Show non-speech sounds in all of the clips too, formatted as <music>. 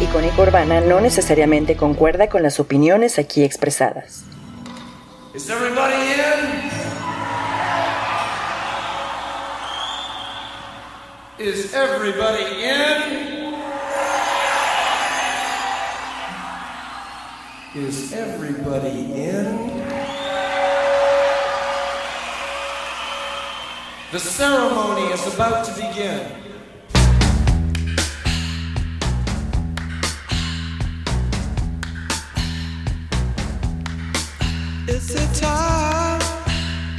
icónica urbana no necesariamente concuerda con las opiniones aquí expresadas. Is everybody in? Is everybody in? Is everybody in? The ceremony is about to begin. It's the time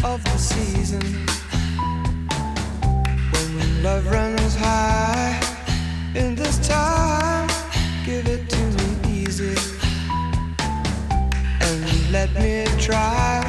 of the season. When love runs high. In this time, give it to me easy. And let me try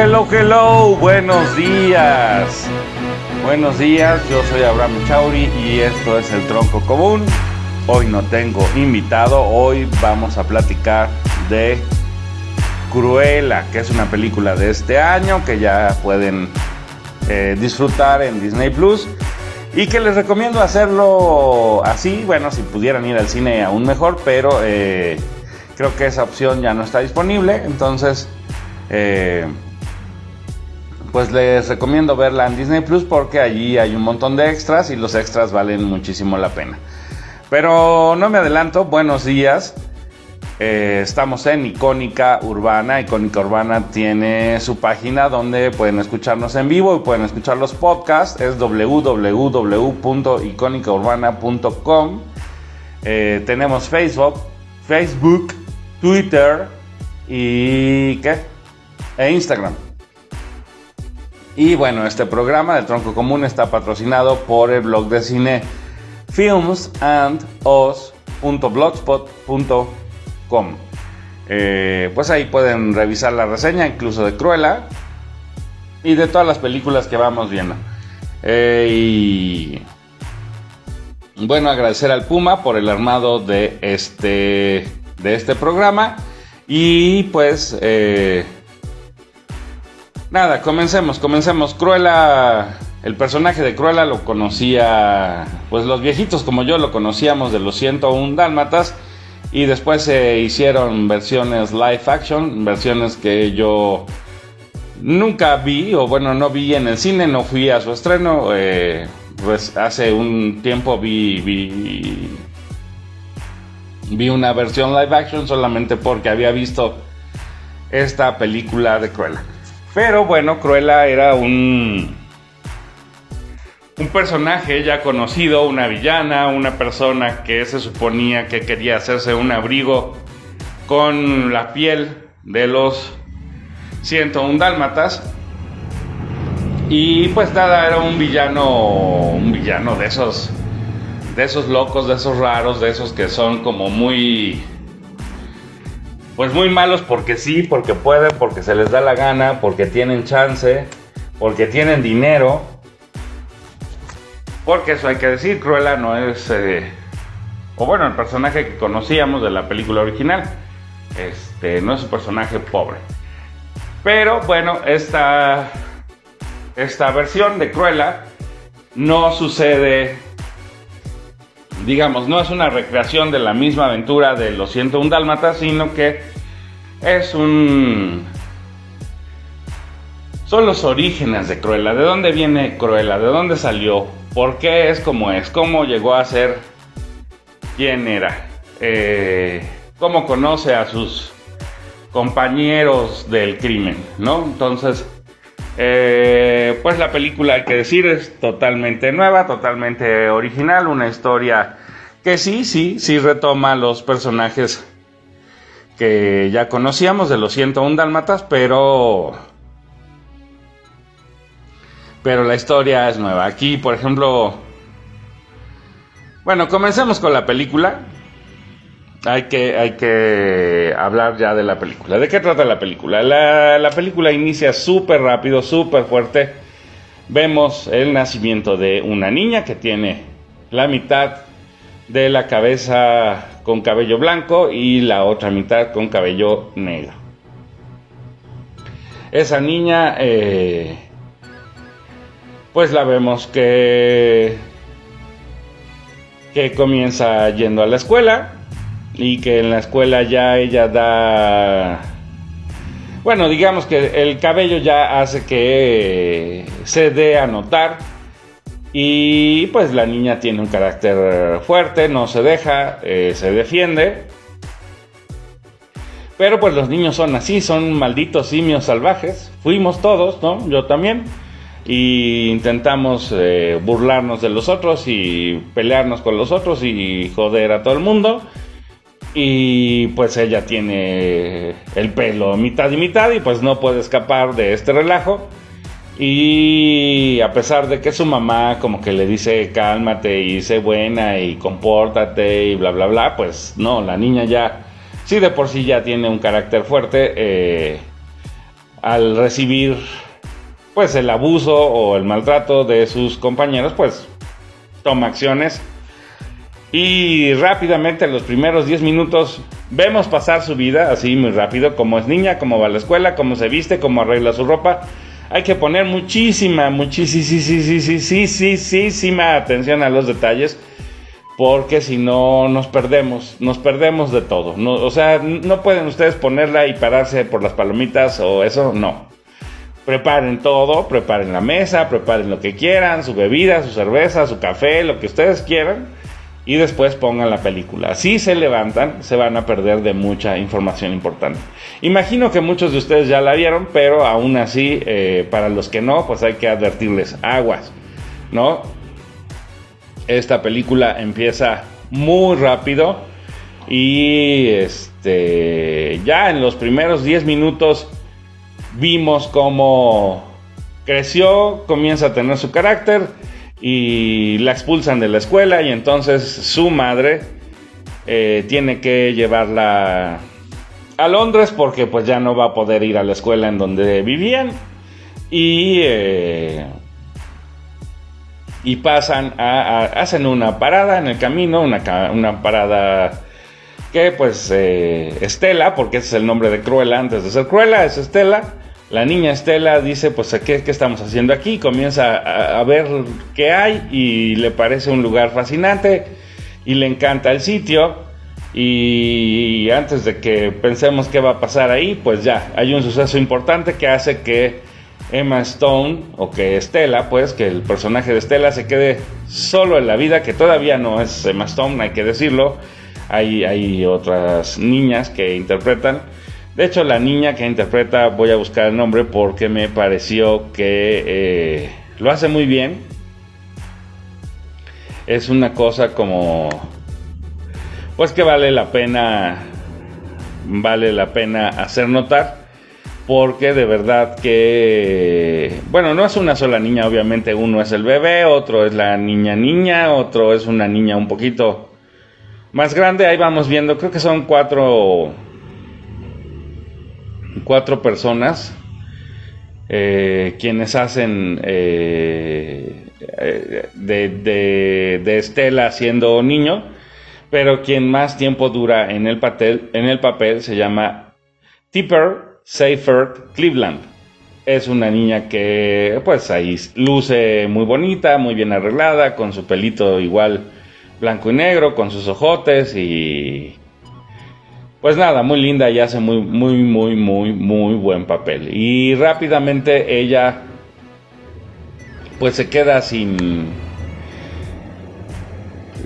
Hello, hello, buenos días. Buenos días, yo soy Abraham Chauri y esto es el Tronco Común. Hoy no tengo invitado, hoy vamos a platicar de Cruella, que es una película de este año que ya pueden eh, disfrutar en Disney Plus y que les recomiendo hacerlo así. Bueno, si pudieran ir al cine aún mejor, pero eh, creo que esa opción ya no está disponible, entonces eh, pues les recomiendo verla en Disney Plus porque allí hay un montón de extras y los extras valen muchísimo la pena. Pero no me adelanto, buenos días. Eh, estamos en Icónica Urbana. Icónica Urbana tiene su página donde pueden escucharnos en vivo y pueden escuchar los podcasts. Es www.icónicaurbana.com. Eh, tenemos Facebook, Facebook, Twitter y ¿qué? E Instagram. Y bueno, este programa de Tronco Común está patrocinado por el blog de cine filmsandos.blogspot.com. Eh, pues ahí pueden revisar la reseña, incluso de Cruella y de todas las películas que vamos viendo. Eh, y bueno, agradecer al Puma por el armado de este, de este programa. Y pues, eh, nada, comencemos, comencemos. Cruella, el personaje de Cruella lo conocía, pues los viejitos como yo lo conocíamos de los 101 Dálmatas. Y después se hicieron versiones live action, versiones que yo nunca vi, o bueno, no vi en el cine, no fui a su estreno. Eh, pues hace un tiempo vi, vi, vi una versión live action solamente porque había visto esta película de Cruella. Pero bueno, Cruella era un, un personaje ya conocido, una villana, una persona que se suponía que quería hacerse un abrigo con la piel de los 101 dálmatas. Y pues nada, era un villano, un villano de esos, de esos locos, de esos raros, de esos que son como muy, pues muy malos porque sí, porque pueden, porque se les da la gana, porque tienen chance, porque tienen dinero. Porque eso hay que decir, Cruella no es, eh, o bueno, el personaje que conocíamos de la película original, este, no es un personaje pobre. Pero bueno, esta esta versión de Cruella no sucede, digamos, no es una recreación de la misma aventura de los 101 Dálmatas, sino que es un... Son los orígenes de Cruella, de dónde viene Cruella, de dónde salió, por qué es como es, cómo llegó a ser quién era, eh, cómo conoce a sus compañeros del crimen, ¿no? Entonces, eh, pues la película, hay que decir, es totalmente nueva, totalmente original, una historia que sí, sí, sí retoma los personajes que ya conocíamos de los 101 Dálmatas, pero... Pero la historia es nueva. Aquí, por ejemplo... Bueno, comencemos con la película hay que, hay que hablar ya de la película. ¿De qué trata la película? La, película inicia súper rápido, súper fuerte. Vemos el nacimiento de una niña que tiene la mitad de la cabeza con cabello blanco y la otra mitad con cabello negro. Esa niña, eh, pues la vemos que, que comienza yendo a la escuela y que en la escuela ya ella da... Bueno, digamos que el cabello ya hace que se dé a notar y pues la niña tiene un carácter fuerte, no se deja, eh, se defiende. Pero pues los niños son así, son malditos simios salvajes. Fuimos todos, ¿no? Yo también. Y intentamos eh, burlarnos de los otros y pelearnos con los otros y joder a todo el mundo. Y pues ella tiene el pelo mitad y mitad y pues no puede escapar de este relajo. Y a pesar de que su mamá como que le dice cálmate y sé buena y compórtate y bla bla bla, pues no, la niña ya, sí de por sí ya tiene un carácter fuerte, eh, al recibir pues el abuso o el maltrato de sus compañeros, pues toma acciones y rápidamente, en los primeros 10 minutos, vemos pasar su vida así muy rápido, como es niña, cómo va a la escuela, cómo se viste, cómo arregla su ropa. Hay que poner muchísima, muchísima atención a los detalles, porque si no nos perdemos, nos perdemos de todo. O sea, no pueden ustedes ponerla y pararse por las palomitas o eso, no. Preparen todo, preparen la mesa, preparen lo que quieran, su bebida, su cerveza, su café, lo que ustedes quieran y después pongan la película. Si se levantan, se van a perder de mucha información importante. Imagino que muchos de ustedes ya la vieron, pero aún así, eh, para los que no, pues hay que advertirles aguas, ¿no? Esta película empieza muy rápido y este ya en los primeros 10 minutos vimos cómo creció, comienza a tener su carácter y la expulsan de la escuela y entonces su madre eh, tiene que llevarla a Londres porque pues ya no va a poder ir a la escuela en donde vivían. Y eh, y pasan a, hacen una parada en el camino una, una parada que pues eh, Estela porque ese es el nombre de Cruella antes de ser Cruella es Estela la niña Estela dice, pues, ¿qué, qué estamos haciendo aquí? Comienza a, ver qué hay y le parece un lugar fascinante y le encanta el sitio. Y antes de que pensemos qué va a pasar ahí, pues ya, hay un suceso importante que hace que Emma Stone, o que Estela, pues, que el personaje de Estela se quede solo en la vida, que todavía no es Emma Stone, hay que decirlo. Hay, hay otras niñas que interpretan de hecho, la niña que interpreta, voy a buscar el nombre porque me pareció que eh, lo hace muy bien. Es una cosa como, pues que vale la pena, vale la pena hacer notar. Porque de verdad que, bueno, no es una sola niña, obviamente uno es el bebé, otro es la niña niña, otro es una niña un poquito más grande. Ahí vamos viendo, creo que son cuatro cuatro personas eh, quienes hacen eh, de, de, Estela siendo niño, pero quien más tiempo dura en el papel, en el papel se llama Tipper Seifert Cleveland. Es una niña que pues ahí luce muy bonita, muy bien arreglada, con su pelito igual blanco y negro, con sus ojotes y pues nada, muy linda y hace muy, muy, muy, muy, muy buen papel. Y rápidamente ella, pues se queda sin,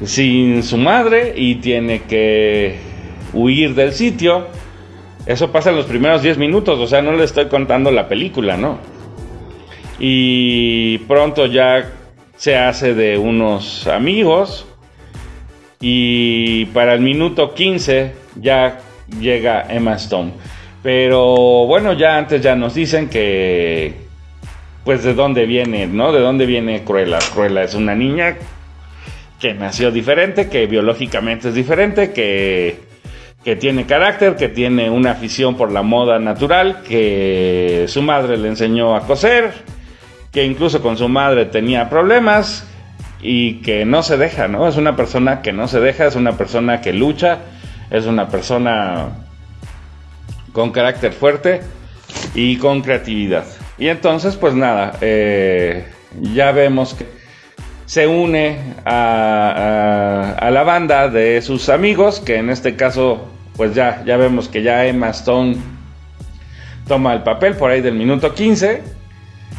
sin su madre y tiene que huir del sitio. Eso pasa en los primeros 10 minutos, o sea, no le estoy contando la película, ¿no? Y pronto ya se hace de unos amigos. Y para el minuto 15 ya llega Emma Stone. Pero bueno, ya antes ya nos dicen que pues de dónde viene, ¿no? De dónde viene Cruella. Cruella es una niña que nació diferente, que biológicamente es diferente, que, que tiene carácter, que tiene una afición por la moda natural, que su madre le enseñó a coser, que incluso con su madre tenía problemas y que no se deja, ¿no? Es una persona que no se deja, es una persona que lucha es una persona con carácter fuerte y con creatividad. Y entonces, pues nada, eh, ya vemos que se une a, la banda de sus amigos, que en este caso, pues ya, ya vemos que ya Emma Stone toma el papel por ahí del minuto 15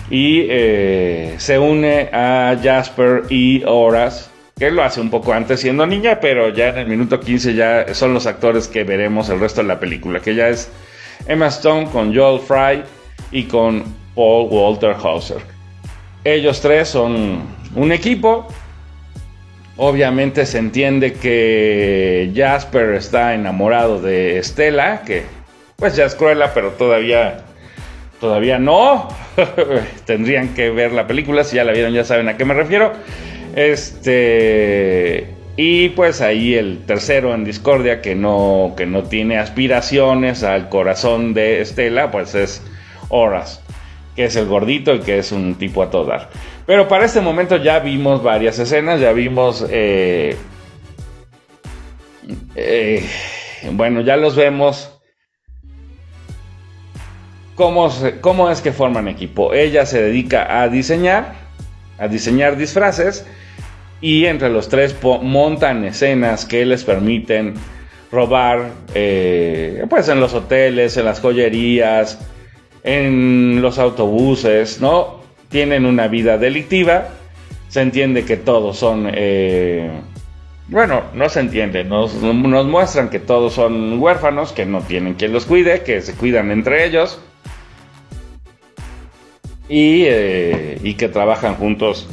y eh, se une a Jasper y Horace que lo hace un poco antes siendo niña, pero ya en el minuto 15 ya son los actores que veremos el resto de la película, que ya es Emma Stone con Joel Fry y con Paul Walter Hauser. Ellos tres son un equipo. Obviamente se entiende que Jasper está enamorado de Estela, que pues ya es cruela, pero todavía todavía no. <laughs> Tendrían que ver la película, si ya la vieron ya saben a qué me refiero. Este. Y pues ahí el tercero en discordia que no, que no tiene aspiraciones al corazón de Estela, pues es Horas, que es el gordito y que es un tipo a todo dar. Pero para este momento ya vimos varias escenas, ya vimos... Eh, eh, bueno, ya los vemos. Cómo, ¿Cómo es que forman equipo? Ella se dedica a diseñar, a diseñar disfraces y entre los tres montan escenas que les permiten robar eh, pues en los hoteles, en las joyerías, en los autobuses, ¿no? Tienen una vida delictiva, se entiende que todos son eh, bueno, no se entiende, nos, muestran que todos son huérfanos, que no tienen quien los cuide, que se cuidan entre ellos y, eh, y que trabajan juntos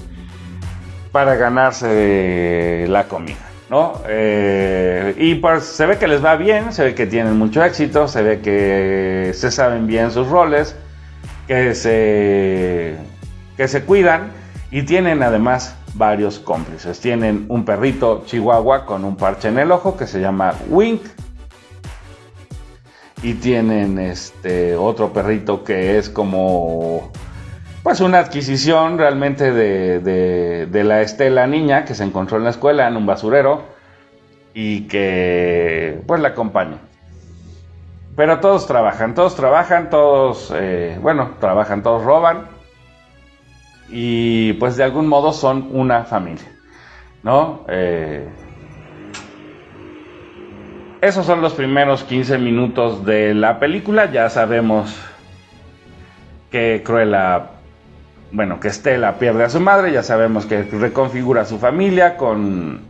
para ganarse la comida. ¿no? Eh, y pues se ve que les va bien, se ve que tienen mucho éxito, se ve que se saben bien sus roles, que se, que se cuidan y tienen además varios cómplices. Tienen un perrito chihuahua con un parche en el ojo que se llama Wink. Y tienen este otro perrito que es como pues una adquisición realmente de, de, la Estela niña que se encontró en la escuela en un basurero y que pues la acompaña. Pero todos trabajan, todos trabajan, todos, eh, bueno, trabajan, todos roban y pues de algún modo son una familia, ¿no? Eh, esos son los primeros 15 minutos de la película, ya sabemos que Cruella bueno, que Estela pierde a su madre, ya sabemos que reconfigura a su familia con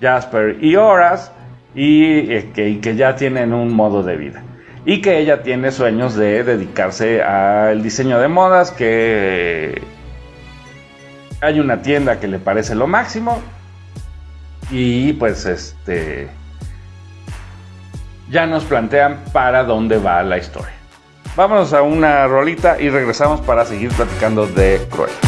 Jasper y Horace y, eh, que, ya tienen un modo de vida. Y que ella tiene sueños de dedicarse al diseño de modas, que hay una tienda que le parece lo máximo y pues este ya nos plantean para dónde va la historia. Vámonos a una rolita y regresamos para seguir platicando de Cruella.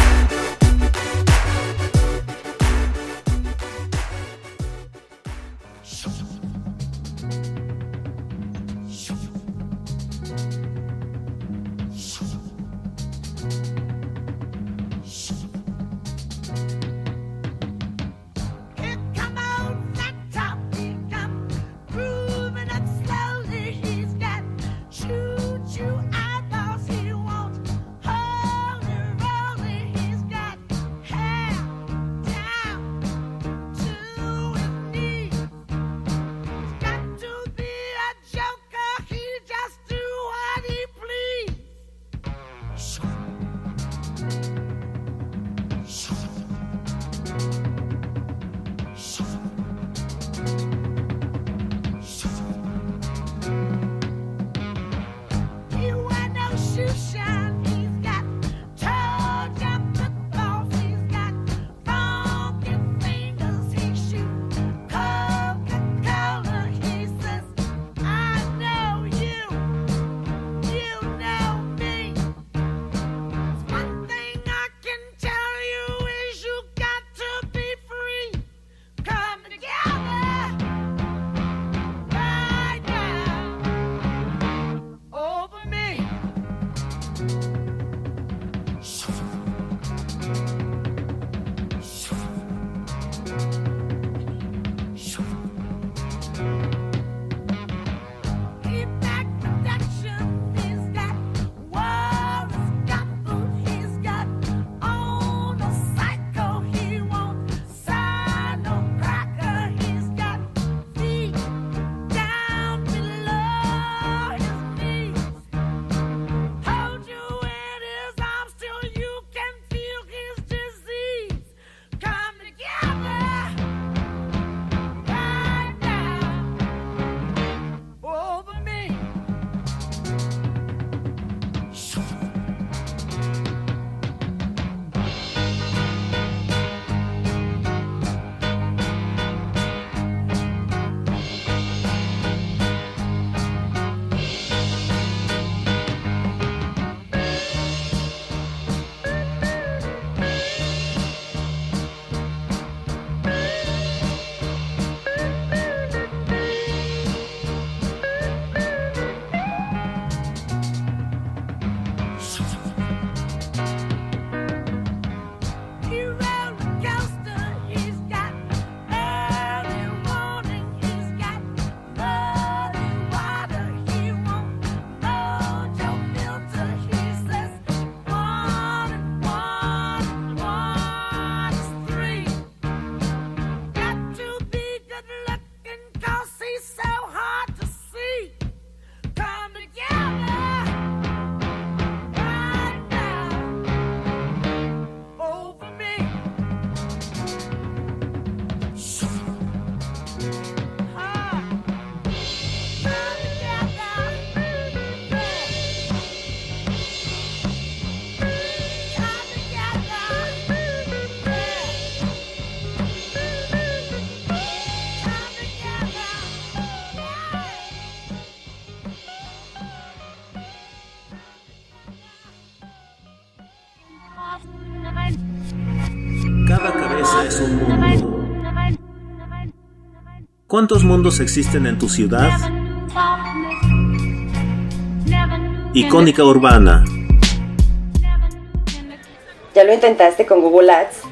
¿Cuántos mundos existen en tu ciudad? Icónica urbana. ¿Ya lo intentaste con Google Ads?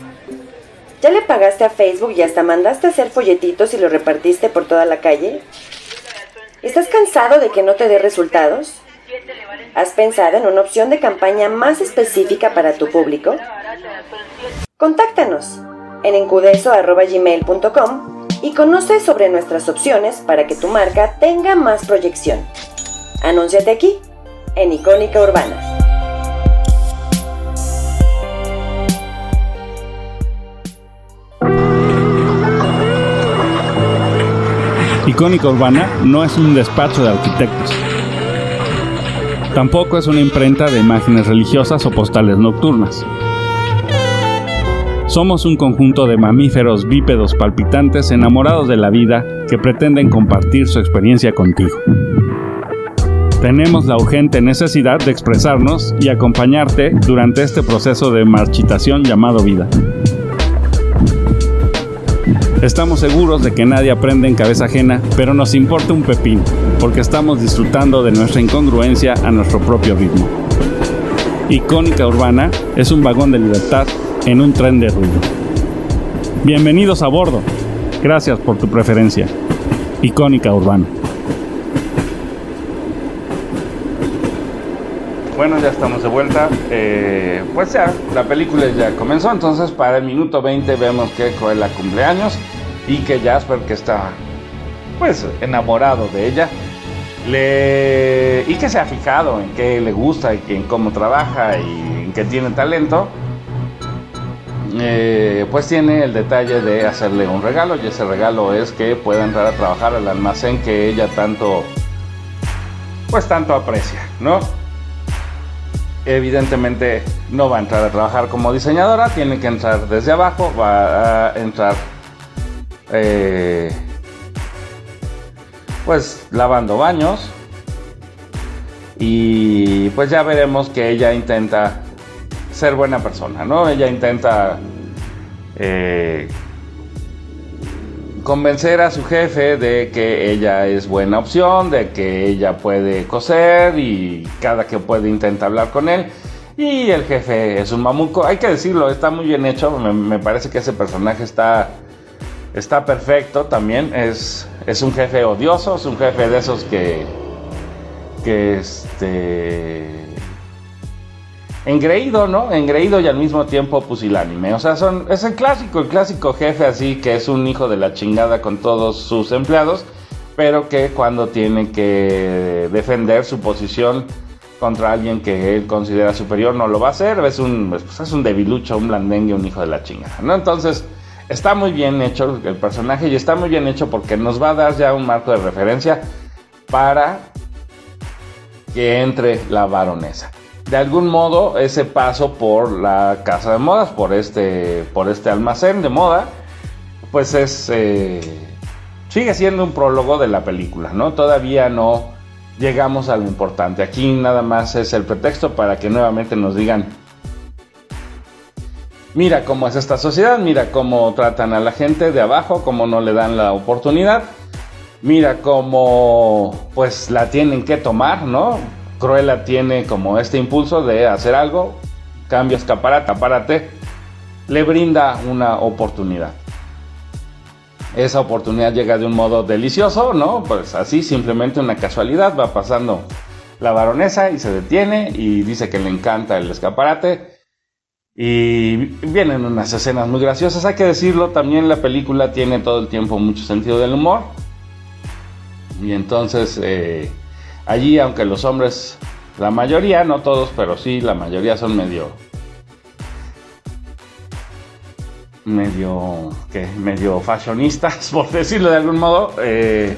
¿Ya le pagaste a Facebook y hasta mandaste a hacer folletitos y los repartiste por toda la calle? ¿Estás cansado de que no te dé resultados? ¿Has pensado en una opción de campaña más específica para tu público? Contáctanos en encudeso.gmail.com y conoce sobre nuestras opciones para que tu marca tenga más proyección. Anúnciate aquí, en Icónica Urbana. Icónica Urbana no es un despacho de arquitectos. Tampoco es una imprenta de imágenes religiosas o postales nocturnas. Somos un conjunto de mamíferos bípedos palpitantes enamorados de la vida que pretenden compartir su experiencia contigo. Tenemos la urgente necesidad de expresarnos y acompañarte durante este proceso de marchitación llamado vida. Estamos seguros de que nadie aprende en cabeza ajena, pero nos importa un pepín, porque estamos disfrutando de nuestra incongruencia a nuestro propio ritmo. Icónica Urbana es un vagón de libertad en un tren de ruido. Bienvenidos a bordo. Gracias por tu preferencia. Icónica Urbana. Bueno, ya estamos de vuelta. Eh, pues ya, la película ya comenzó, entonces para el minuto 20 vemos que Cruella cumpleaños y que Jasper, que está pues enamorado de ella, le... y que se ha fijado en qué le gusta y en cómo trabaja y en que tiene talento, eh, pues tiene el detalle de hacerle un regalo y ese regalo es que pueda entrar a trabajar al almacén que ella tanto pues tanto aprecia, ¿no? Evidentemente no va a entrar a trabajar como diseñadora, tiene que entrar desde abajo, va a entrar eh, pues lavando baños y pues ya veremos que ella intenta ser buena persona, ¿no? Ella intenta eh, convencer a su jefe de que ella es buena opción, de que ella puede coser y cada que puede intenta hablar con él. Y el jefe es un mamuco, hay que decirlo, está muy bien hecho, me, parece que ese personaje está, está perfecto también, es, es un jefe odioso, es un jefe de esos que, que este engreído, ¿no? Engreído y al mismo tiempo pusilánime. O sea, es el clásico, el clásico jefe así que es un hijo de la chingada con todos sus empleados, pero que cuando tiene que defender su posición contra alguien que él considera superior no lo va a hacer. Es un, pues, es un debilucho, un blandengue, un hijo de la chingada, ¿no? Entonces, está muy bien hecho el personaje y está muy bien hecho porque nos va a dar ya un marco de referencia para que entre la baronesa de algún modo ese paso por la casa de modas, por este, por este almacén de moda, pues es eh, sigue siendo un prólogo de la película, ¿no? Todavía no llegamos a lo importante. Aquí nada más es el pretexto para que nuevamente nos digan, mira cómo es esta sociedad, mira cómo tratan a la gente de abajo, cómo no le dan la oportunidad, mira cómo pues la tienen que tomar, ¿no? Cruella tiene como este impulso de hacer algo, cambia escaparate, apárate, le brinda una oportunidad. Esa oportunidad llega de un modo delicioso, ¿no? Pues así, simplemente una casualidad, va pasando la baronesa y se detiene y dice que le encanta el escaparate. Y vienen unas escenas muy graciosas, hay que decirlo, también la película tiene todo el tiempo mucho sentido del humor. Y entonces... Eh, Allí, aunque los hombres, la mayoría, no todos, pero sí, la mayoría son medio... medio... ¿qué? medio fashionistas, <laughs> por decirlo de algún modo. Eh,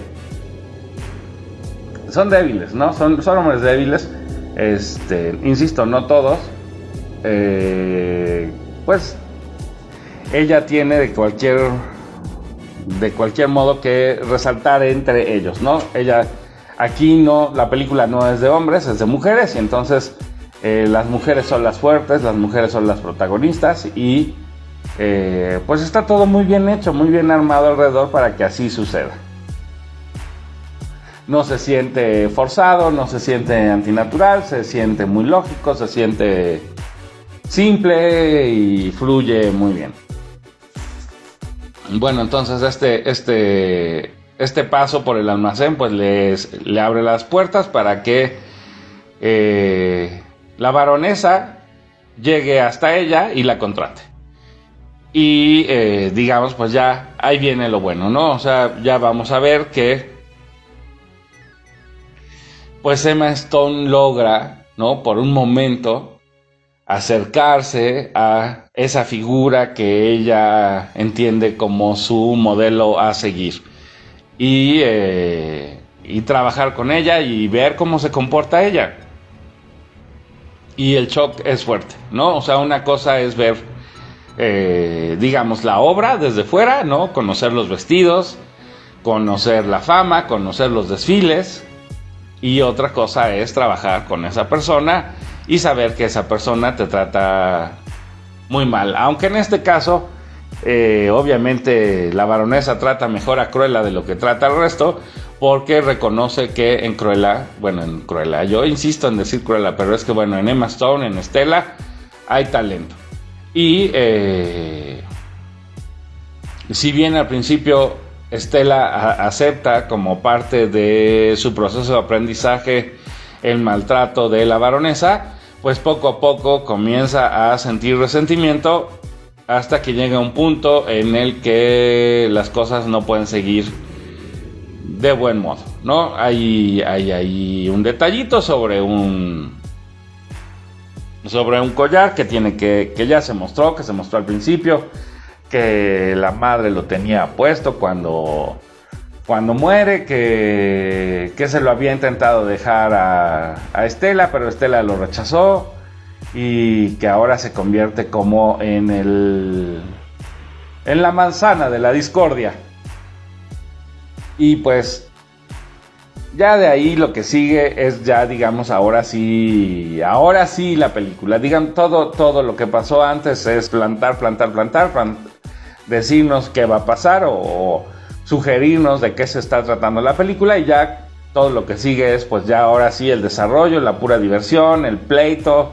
son débiles, ¿no? Son, son hombres débiles. Este, insisto, no todos. Eh, pues ella tiene de cualquier de cualquier modo que resaltar entre ellos, ¿no? Ella Aquí no, la película no es de hombres, es de mujeres y entonces eh, las mujeres son las fuertes, las mujeres son las protagonistas y eh, pues está todo muy bien hecho, muy bien armado alrededor para que así suceda. No se siente forzado, no se siente antinatural, se siente muy lógico, se siente simple y fluye muy bien. Bueno, entonces este, este, este paso por el almacén pues le abre las puertas para que eh, la baronesa llegue hasta ella y la contrate. Y eh, digamos, pues ya ahí viene lo bueno, ¿no? O sea, ya vamos a ver que pues Emma Stone logra, ¿no? Por un momento acercarse a esa figura que ella entiende como su modelo a seguir. Y, eh, y trabajar con ella y ver cómo se comporta ella. Y el shock es fuerte, ¿no? O sea, una cosa es ver eh, digamos, la obra desde fuera, ¿no? Conocer los vestidos, conocer la fama, conocer los desfiles. Y otra cosa es trabajar con esa persona y saber que esa persona te trata muy mal. Aunque en este caso, eh, obviamente la baronesa trata mejor a Cruella de lo que trata al resto, porque reconoce que en Cruella, bueno, en Cruella, yo insisto en decir Cruella, pero es que bueno, en Emma Stone, en Estela, hay talento. Y eh, si bien al principio Estela acepta como parte de su proceso de aprendizaje el maltrato de la baronesa, pues poco a poco comienza a sentir resentimiento hasta que llega un punto en el que las cosas no pueden seguir de buen modo, ¿no? Hay, hay, un detallito sobre un sobre un collar que tiene que, que ya se mostró, que se mostró al principio, que la madre lo tenía puesto cuando, cuando muere, que, que se lo había intentado dejar a, a Estela, pero Estela lo rechazó y que ahora se convierte como en el en la manzana de la discordia. Y pues ya de ahí lo que sigue es ya, digamos, ahora sí, ahora sí la película. Digan, todo, todo lo que pasó antes es plantar, plantar, plantar, decirnos qué va a pasar o, sugerirnos de qué se está tratando la película y ya todo lo que sigue es pues ya ahora sí el desarrollo, la pura diversión, el pleito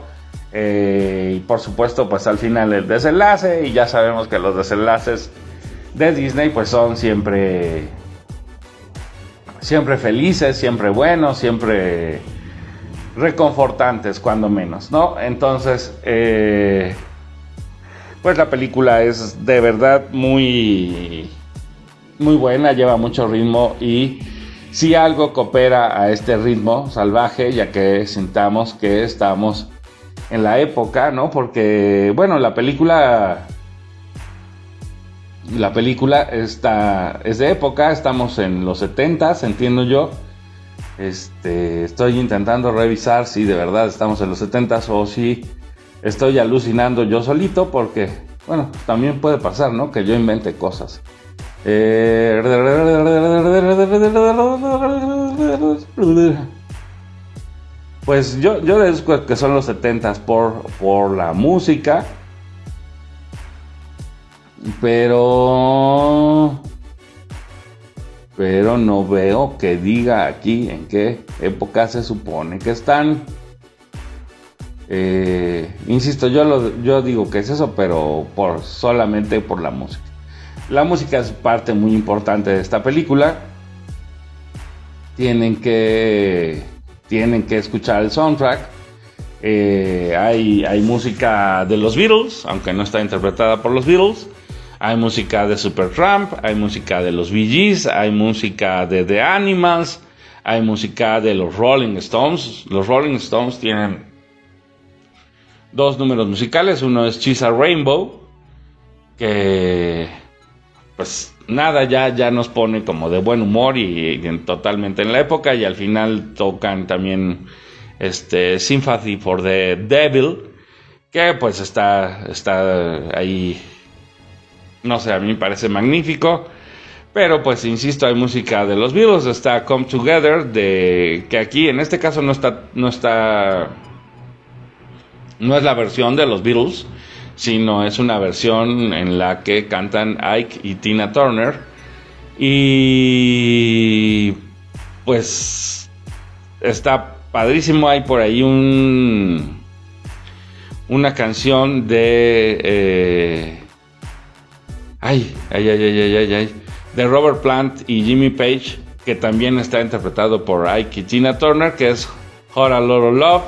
eh, y por supuesto pues al final el desenlace y ya sabemos que los desenlaces de Disney pues son siempre siempre felices, siempre buenos, siempre reconfortantes, cuando menos, ¿no? Entonces, eh, pues la película es de verdad muy, muy buena, lleva mucho ritmo y si algo coopera a este ritmo salvaje, ya que sintamos que estamos en la época, ¿no? Porque, bueno, la película la película está, es de época, estamos en los 70 entiendo yo. Este, estoy intentando revisar si de verdad estamos en los 70 o si estoy alucinando yo solito, porque, bueno, también puede pasar, ¿no? Que yo invente cosas. Pues yo, yo deduzco que son los 70 por, por la música pero... Pero no veo que diga aquí en qué época se supone que están. Eh, insisto, yo, lo, yo digo que es eso, pero por, solamente por la música. La música es parte muy importante de esta película. Tienen que, tienen que escuchar el soundtrack. Eh, hay, hay música de los Beatles, aunque no está interpretada por los Beatles. Hay música de Supertramp, hay música de los Bee hay música de The Animals, hay música de los Rolling Stones. Los Rolling Stones tienen dos números musicales, uno es Chisa Rainbow, que pues nada, ya, ya nos pone como de buen humor y, totalmente en la época y al final tocan también este Sympathy for the Devil, que pues está, está ahí no sé, a mí me parece magnífico. Pero pues insisto, hay música de los Beatles, está Come Together, de que aquí en este caso no está, no está, no es la versión de los Beatles, sino es una versión en la que cantan Ike y Tina Turner. Y pues está padrísimo. Hay por ahí un una canción de eh, ay, ay, ay, ay, ay, ay, de Robert Plant y Jimmy Page que también está interpretado por Ike y Tina Turner, que es Hot a Lot of Love.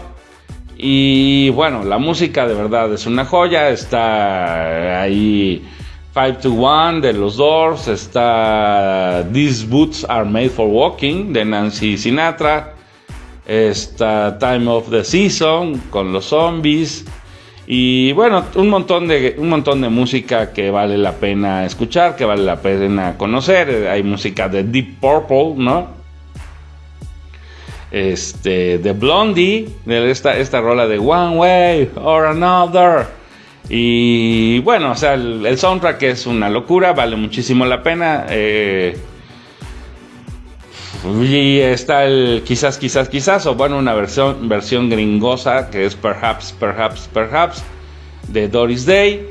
Y bueno, la música de verdad es una joya. Está ahí 5 to 1 de los Doors. Está These Boots Are Made for Walking de Nancy Sinatra. Está Time of the Season con los zombies. Y bueno, un montón de un montón de música que vale la pena escuchar, que vale la pena conocer. Hay música de Deep Purple, ¿no? Este, de Blondie, de esta, esta rola de One Way or Another. Y bueno, o sea, el, soundtrack es una locura, vale muchísimo la pena. Eh, y está el quizás, quizás, quizás, o bueno, una versión, versión gringosa que es Perhaps, Perhaps, Perhaps de Doris Day.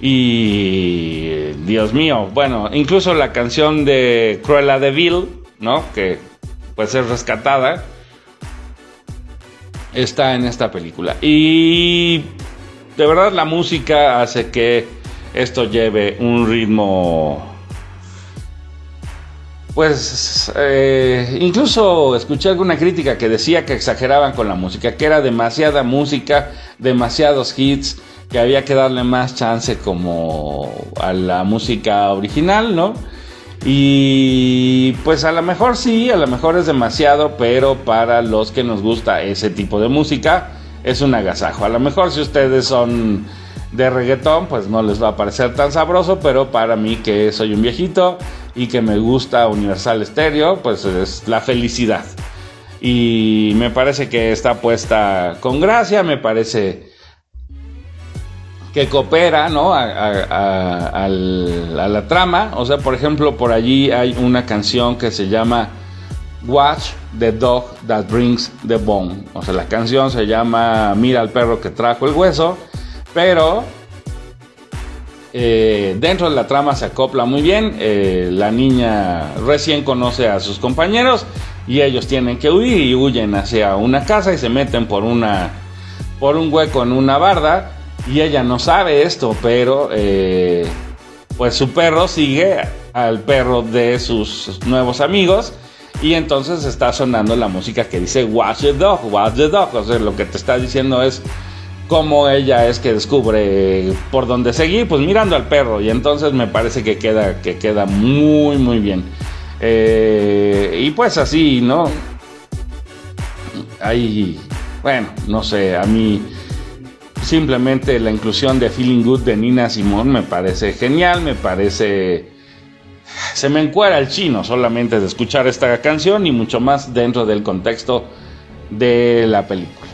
Y Dios mío, bueno, incluso la canción de Cruella de Vil, ¿no? Que pues es rescatada, está en esta película. Y de verdad la música hace que esto lleve un ritmo pues eh, incluso escuché alguna crítica que decía que exageraban con la música, que era demasiada música, demasiados hits, que había que darle más chance como a la música original, ¿no? Y pues a lo mejor sí, a lo mejor es demasiado, pero para los que nos gusta ese tipo de música es un agasajo. A lo mejor si ustedes son de reggaetón, pues no les va a parecer tan sabroso, pero para mí que soy un viejito y que me gusta Universal Stereo, pues es la felicidad. Y me parece que está puesta con gracia, me parece que coopera ¿no? a, la trama. O sea, por ejemplo, por allí hay una canción que se llama Watch the Dog That Brings the Bone. O sea, la canción se llama Mira al perro que trajo el hueso. Pero eh, dentro de la trama se acopla muy bien. Eh, la niña recién conoce a sus compañeros y ellos tienen que huir y huyen hacia una casa y se meten por una por un hueco en una barda y ella no sabe esto, pero eh, pues su perro sigue al perro de sus nuevos amigos y entonces está sonando la música que dice Watch the dog, watch the dog. O sea, lo que te está diciendo es cómo ella es que descubre por dónde seguir, pues mirando al perro. Y entonces me parece que queda, que queda muy, muy bien. Eh, y pues así, ¿no? Ahí, bueno, no sé, a mí simplemente la inclusión de Feeling Good de Nina Simón me parece genial, me parece... Se me encuera el chino solamente de escuchar esta canción y mucho más dentro del contexto de la película.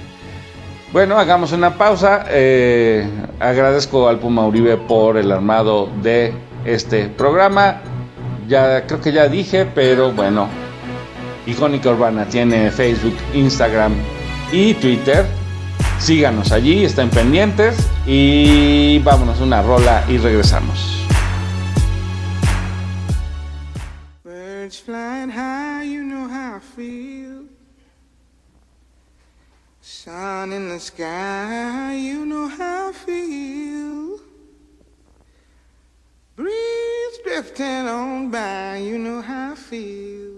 Bueno, hagamos una pausa. Eh, agradezco al Puma Uribe por el armado de este programa. Ya creo que ya dije, pero bueno. Icónica Urbana tiene Facebook, Instagram y Twitter. Síganos allí, estén pendientes y vámonos una rola y regresamos. Sun in the sky, you know how I feel. Breeze drifting on by, you know how I feel.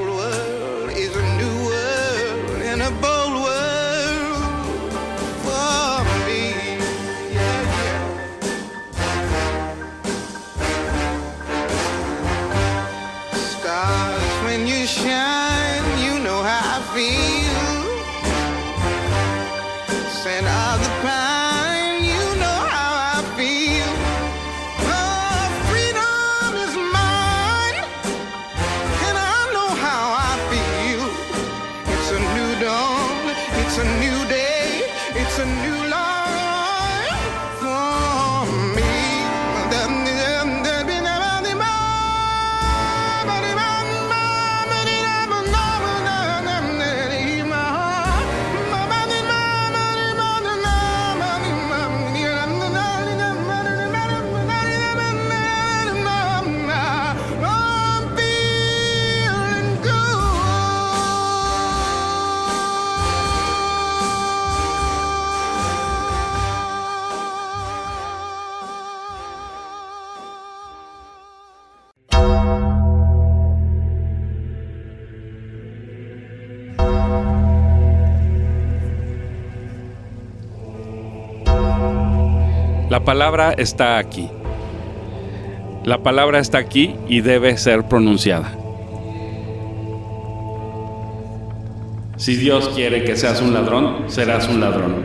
La palabra está aquí. La palabra está aquí y debe ser pronunciada. Si Dios quiere que seas un ladrón, serás un ladrón.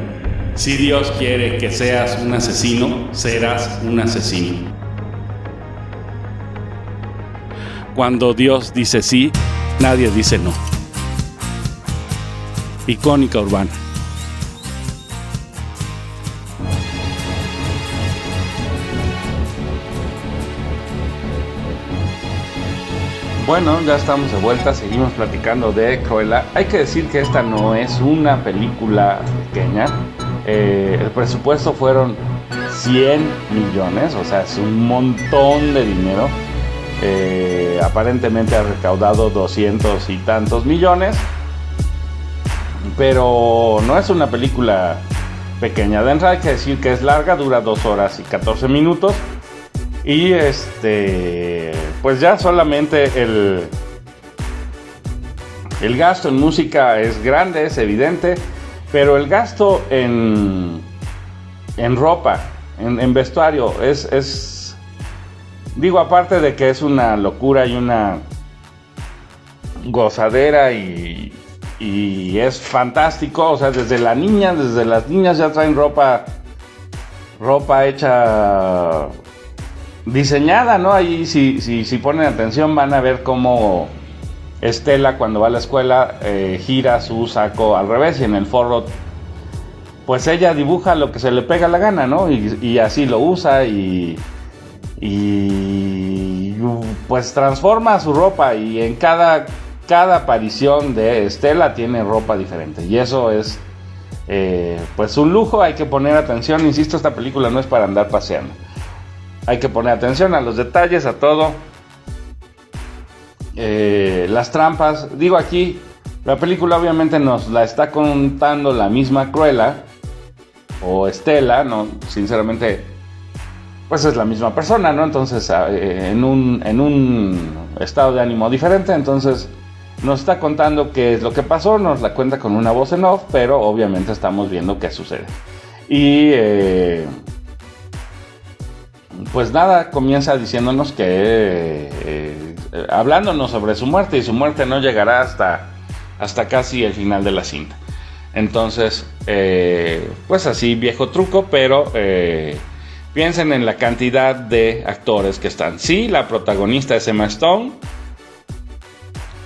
Si Dios quiere que seas un asesino, serás un asesino. Cuando Dios dice sí, nadie dice no. Icónica urbana. Bueno, ya estamos de vuelta, seguimos platicando de Cruella. Hay que decir que esta no es una película pequeña. Eh, el presupuesto fueron 100 millones, o sea, es un montón de dinero. Eh, aparentemente ha recaudado 200 y tantos millones. Pero no es una película pequeña. De entrada hay que decir que es larga, dura 2 horas y 14 minutos. Y este, pues ya solamente el, el gasto en música es grande, es evidente, pero el gasto en, en ropa, en, vestuario, es, es, digo, aparte de que es una locura y una gozadera y, y es fantástico, o sea, desde la niña, desde las niñas ya traen ropa, ropa hecha diseñada, ¿no? Ahí si, si, si ponen atención van a ver cómo Estela cuando va a la escuela eh, gira su saco al revés y en el forro pues ella dibuja lo que se le pega la gana, ¿no? Y, así lo usa y, y pues transforma su ropa y en cada, cada aparición de Estela tiene ropa diferente y eso es eh, pues un lujo, hay que poner atención, insisto, esta película no es para andar paseando. Hay que poner atención a los detalles, a todo. Eh, las trampas. Digo aquí, la película obviamente nos la está contando la misma Cruella o Estela, no, sinceramente, pues es la misma persona, ¿no? Entonces, eh, en, un, en un estado de ánimo diferente, entonces nos está contando qué es lo que pasó, nos la cuenta con una voz en off, pero obviamente estamos viendo qué sucede. Y eh, pues nada, comienza diciéndonos que, eh, eh, hablándonos sobre su muerte, y su muerte no llegará hasta, hasta casi el final de la cinta. Entonces, eh, pues así, viejo truco, pero piensen en la cantidad de actores que están. Sí, la protagonista es Emma Stone,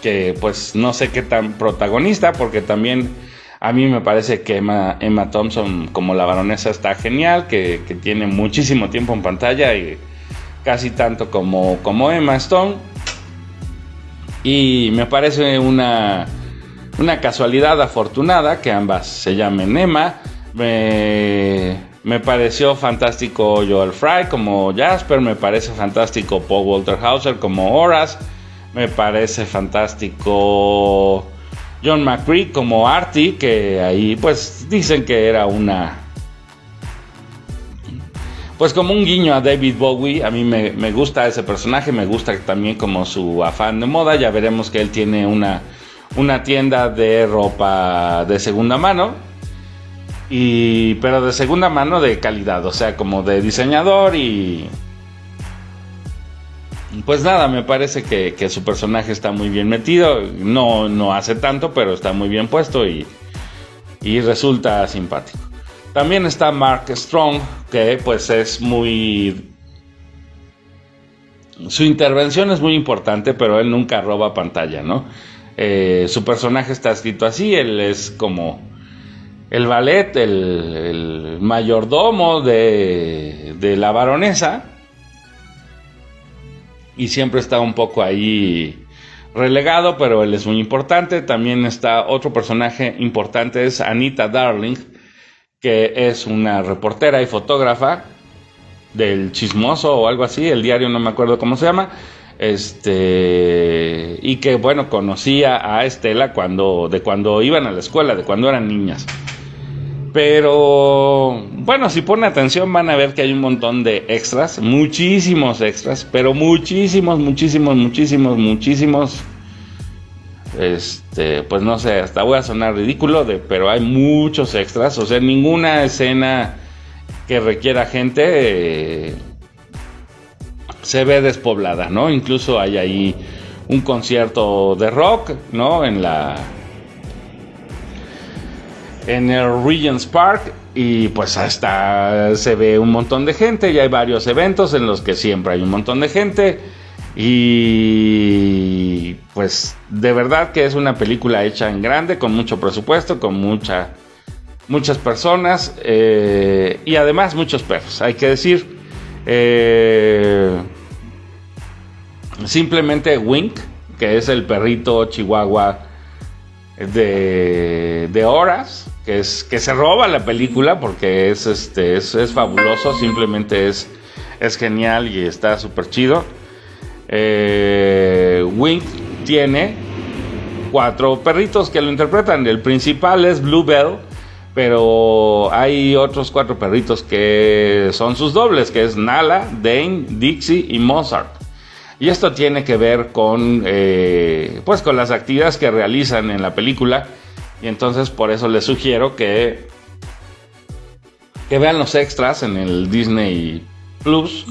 que pues no sé qué tan protagonista, porque también a mí me parece que Emma, Thompson como la baronesa está genial, que, que tiene muchísimo tiempo en pantalla y casi tanto como, como Emma Stone. Y me parece una, una casualidad afortunada que ambas se llamen Emma. Me, me pareció fantástico Joel Fry como Jasper, me parece fantástico Paul Walter Hauser como Horace, me parece fantástico John McCree como Artie, que ahí pues dicen que era una... Pues como un guiño a David Bowie, a mí me, me gusta ese personaje, me gusta también como su afán de moda, ya veremos que él tiene una, una tienda de ropa de segunda mano, y, pero de segunda mano de calidad, o sea, como de diseñador y... Pues nada, me parece que, su personaje está muy bien metido, no, no hace tanto, pero está muy bien puesto y, y resulta simpático. También está Mark Strong, que pues es muy... Su intervención es muy importante, pero él nunca roba pantalla, ¿no? Eh, su personaje está escrito así, él es como el ballet, el, el mayordomo de, de, la baronesa, y siempre está un poco ahí relegado, pero él es muy importante. También está otro personaje importante, es Anita Darling, que es una reportera y fotógrafa del chismoso o algo así, el diario no me acuerdo cómo se llama, este y que bueno conocía a Estela cuando de cuando iban a la escuela, de cuando eran niñas. Pero bueno, si ponen atención van a ver que hay un montón de extras, muchísimos extras, pero muchísimos, muchísimos, muchísimos, muchísimos. Este, pues no sé, hasta voy a sonar ridículo, de, pero hay muchos extras, o sea, ninguna escena que requiera gente eh, se ve despoblada, ¿no? Incluso hay ahí un concierto de rock, ¿no? En la en el Regents Park y pues hasta se ve un montón de gente y hay varios eventos en los que siempre hay un montón de gente. Y pues de verdad que es una película hecha en grande con mucho presupuesto con mucha muchas personas eh, y además muchos perros hay que decir. Eh, simplemente Wink que es el perrito chihuahua de, de horas que es que se roba la película porque es este es, es fabuloso simplemente es es genial y está súper chido. Eh, Wink tiene cuatro perritos que lo interpretan. El principal es Bluebell pero hay otros cuatro perritos que son sus dobles que es Nala Dane Dixie y Mozart. Y esto tiene que ver con, eh, pues con las actividades que realizan en la película. Y entonces por eso les sugiero que, que vean los extras en el Disney Plus.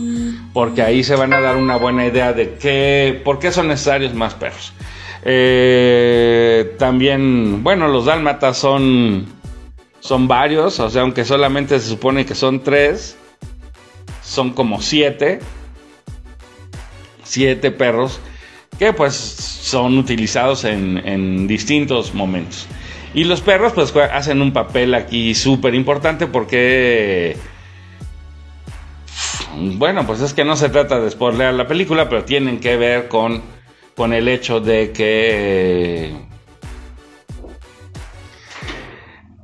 Porque ahí se van a dar una buena idea de qué, por qué son necesarios más perros. Eh, también, bueno, los dálmatas son, son varios. O sea, aunque solamente se supone que son tres, son como siete siete perros que pues son utilizados en, en distintos momentos. Y los perros pues hacen un papel aquí súper importante porque... Bueno, pues es que no se trata de spoilear la película, pero tienen que ver con, con el hecho de que...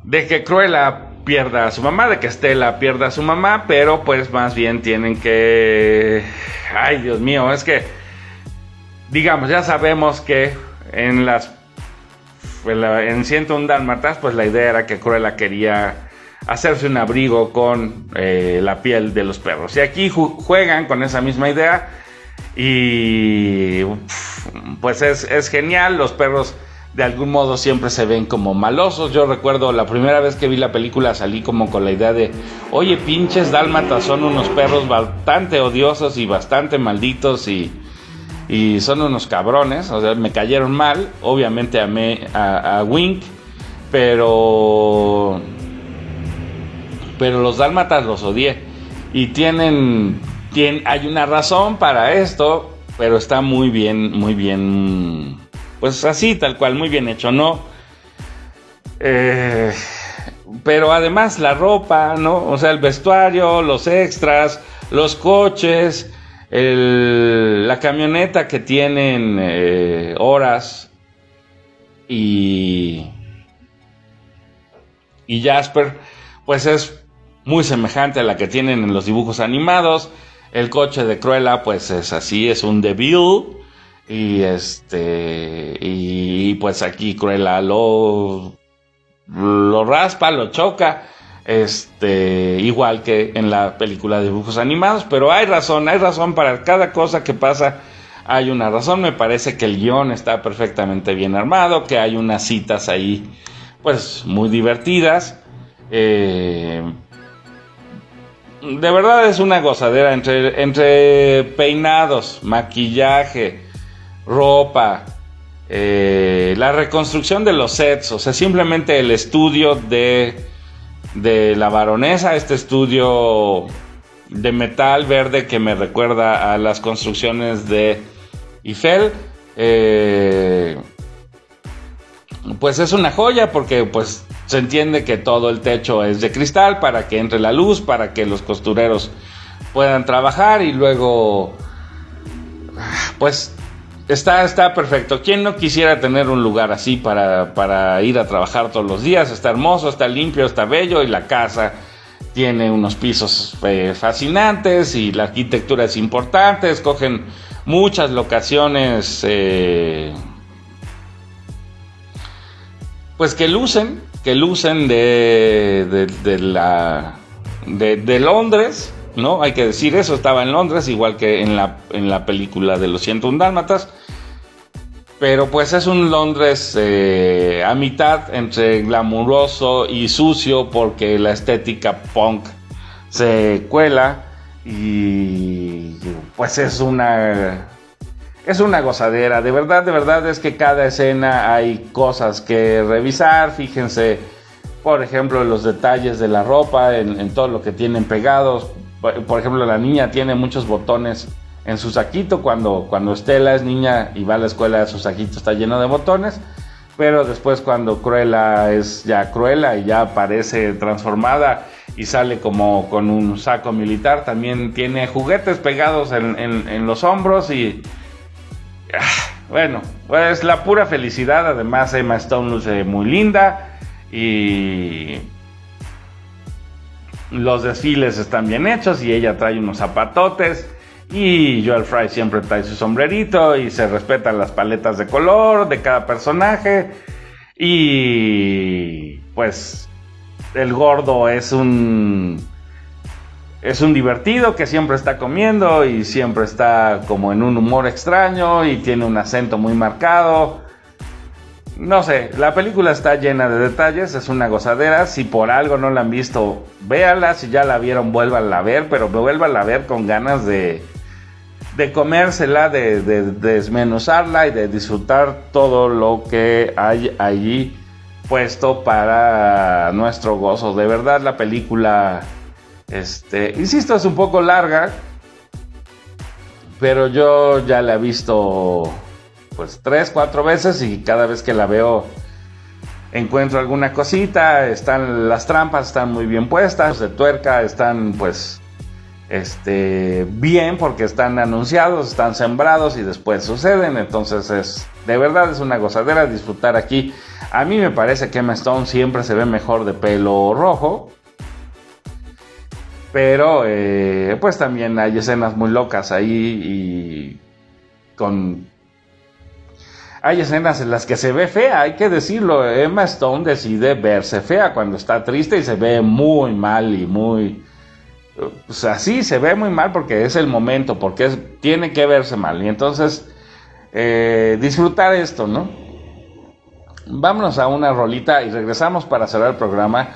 De que Cruella pierda a su mamá, de que Estela pierda a su mamá, pero pues más bien tienen que ay Dios mío, es que, digamos, ya sabemos que en las, en 101 Dálmatas, pues la idea era que Cruella quería hacerse un abrigo con eh, la piel de los perros. Y aquí juegan con esa misma idea y pues es, es genial, los perros de algún modo siempre se ven como malosos. Yo recuerdo la primera vez que vi la película salí como con la idea de, oye, pinches dálmatas son unos perros bastante odiosos y bastante malditos y, y son unos cabrones. O sea, me cayeron mal. Obviamente amé a, a Wink, pero... Pero los dálmatas los odié. Y tienen. Hay una razón para esto, pero está muy bien, muy bien pues así, tal cual, muy bien hecho, ¿no? Eh, pero además la ropa, ¿no? O sea, el vestuario, los extras, los coches, el, la camioneta que tienen eh, horas y, y Jasper, pues es muy semejante a la que tienen en los dibujos animados. El coche de Cruella, pues es así, es un Devil. Y este, y pues aquí Cruella lo, lo raspa, lo choca. Este, igual que en la película de dibujos animados, pero hay razón, hay razón para cada cosa que pasa. Hay una razón, me parece que el guion está perfectamente bien armado, que hay unas citas ahí, pues muy divertidas. Eh, de verdad es una gozadera entre, entre peinados, maquillaje, ropa, eh, la reconstrucción de los sets, o sea, simplemente el estudio de, de la baronesa, este estudio de metal verde que me recuerda a las construcciones de Eiffel. Eh, pues es una joya porque pues se entiende que todo el techo es de cristal para que entre la luz, para que los costureros puedan trabajar y luego pues está, está perfecto. ¿Quién no quisiera tener un lugar así para, para ir a trabajar todos los días? Está hermoso, está limpio, está bello y la casa tiene unos pisos eh, fascinantes y la arquitectura es importante, escogen muchas locaciones eh, pues que lucen, que lucen de, de, la de, Londres, ¿no? Hay que decir eso, estaba en Londres, igual que en la, en la película de los 101 Dálmatas. Pero pues es un Londres eh, a mitad entre glamuroso y sucio porque la estética punk se cuela y pues es una es una gozadera, de verdad, de verdad es que cada escena hay cosas que revisar, fíjense, por ejemplo, los detalles de la ropa, en, todo lo que tienen pegados, por ejemplo, la niña tiene muchos botones en su saquito, cuando, cuando Estela es niña y va a la escuela, su saquito está lleno de botones, pero después cuando Cruella es ya Cruella y ya aparece transformada y sale como con un saco militar, también tiene juguetes pegados en, los hombros y bueno, pues la pura felicidad. Además, Emma Stone luce muy linda. Y los desfiles están bien hechos. Y ella trae unos zapatotes. Y Joel Fry siempre trae su sombrerito. Y se respetan las paletas de color de cada personaje. Y pues el gordo es un es un divertido que siempre está comiendo y siempre está como en un humor extraño y tiene un acento muy marcado. No sé, la película está llena de detalles, es una gozadera. Si por algo no la han visto, véanla. Si ya la vieron, vuélvanla a ver, pero vuélvanla a ver con ganas de, de comérsela, de, de desmenuzarla y de disfrutar todo lo que hay allí puesto para nuestro gozo. De verdad, la película este, insisto, es un poco larga, pero yo ya la he visto pues tres, cuatro veces y cada vez que la veo encuentro alguna cosita, están las trampas están muy bien puestas, de tuerca están pues este bien porque están anunciados, están sembrados y después suceden, entonces es de verdad es una gozadera disfrutar aquí. A mí me parece que Emma Stone siempre se ve mejor de pelo rojo, pero eh, pues también hay escenas muy locas ahí y con... Hay escenas en las que se ve fea, hay que decirlo. Emma Stone decide verse fea cuando está triste y se ve muy mal y muy... Pues así se ve muy mal porque es el momento, porque tiene que verse mal. Y entonces, eh, disfrutar esto, ¿no? Vámonos a una rolita y regresamos para cerrar el programa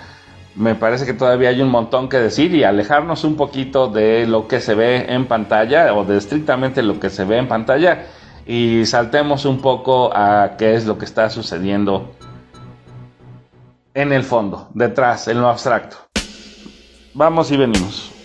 me parece que todavía hay un montón que decir y alejarnos un poquito de lo que se ve en pantalla o de estrictamente lo que se ve en pantalla y saltemos un poco a qué es lo que está sucediendo en el fondo, detrás, en lo abstracto. Vamos y venimos.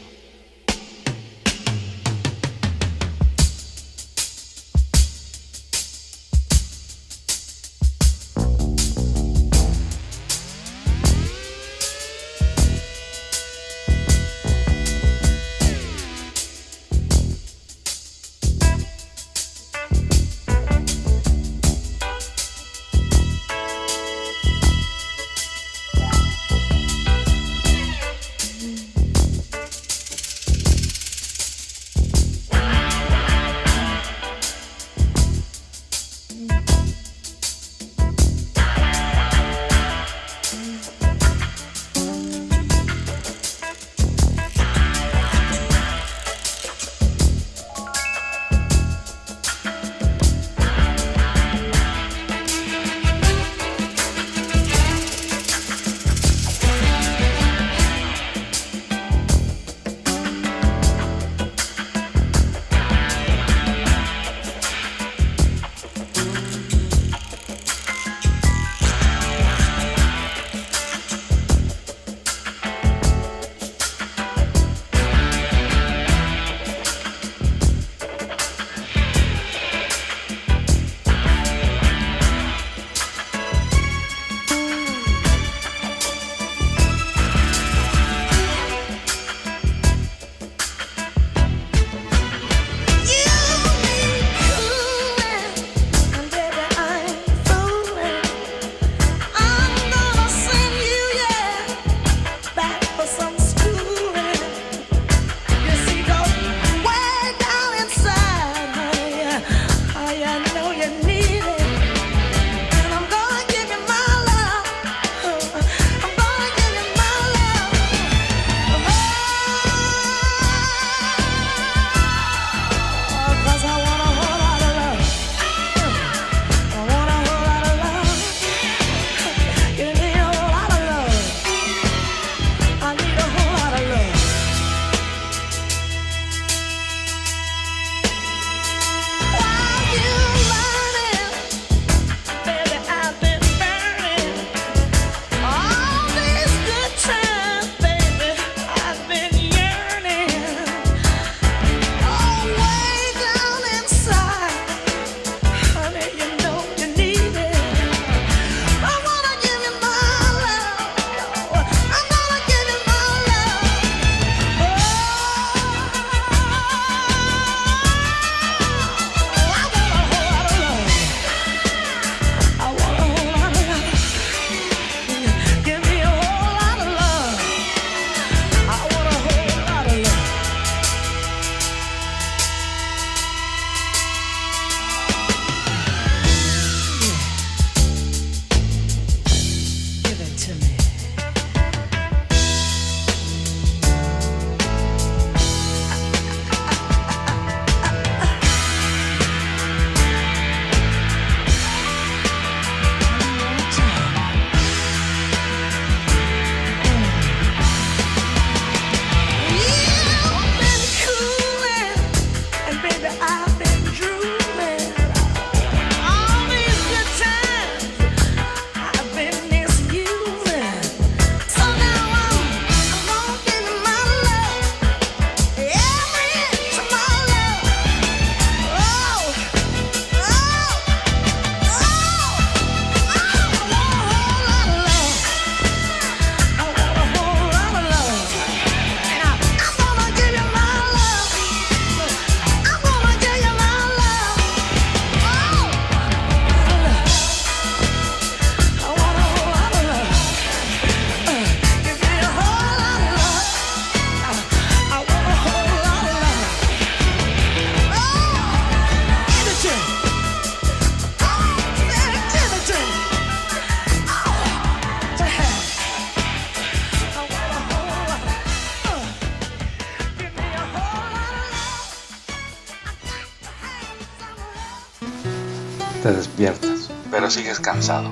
Te despiertas, pero sigues cansado.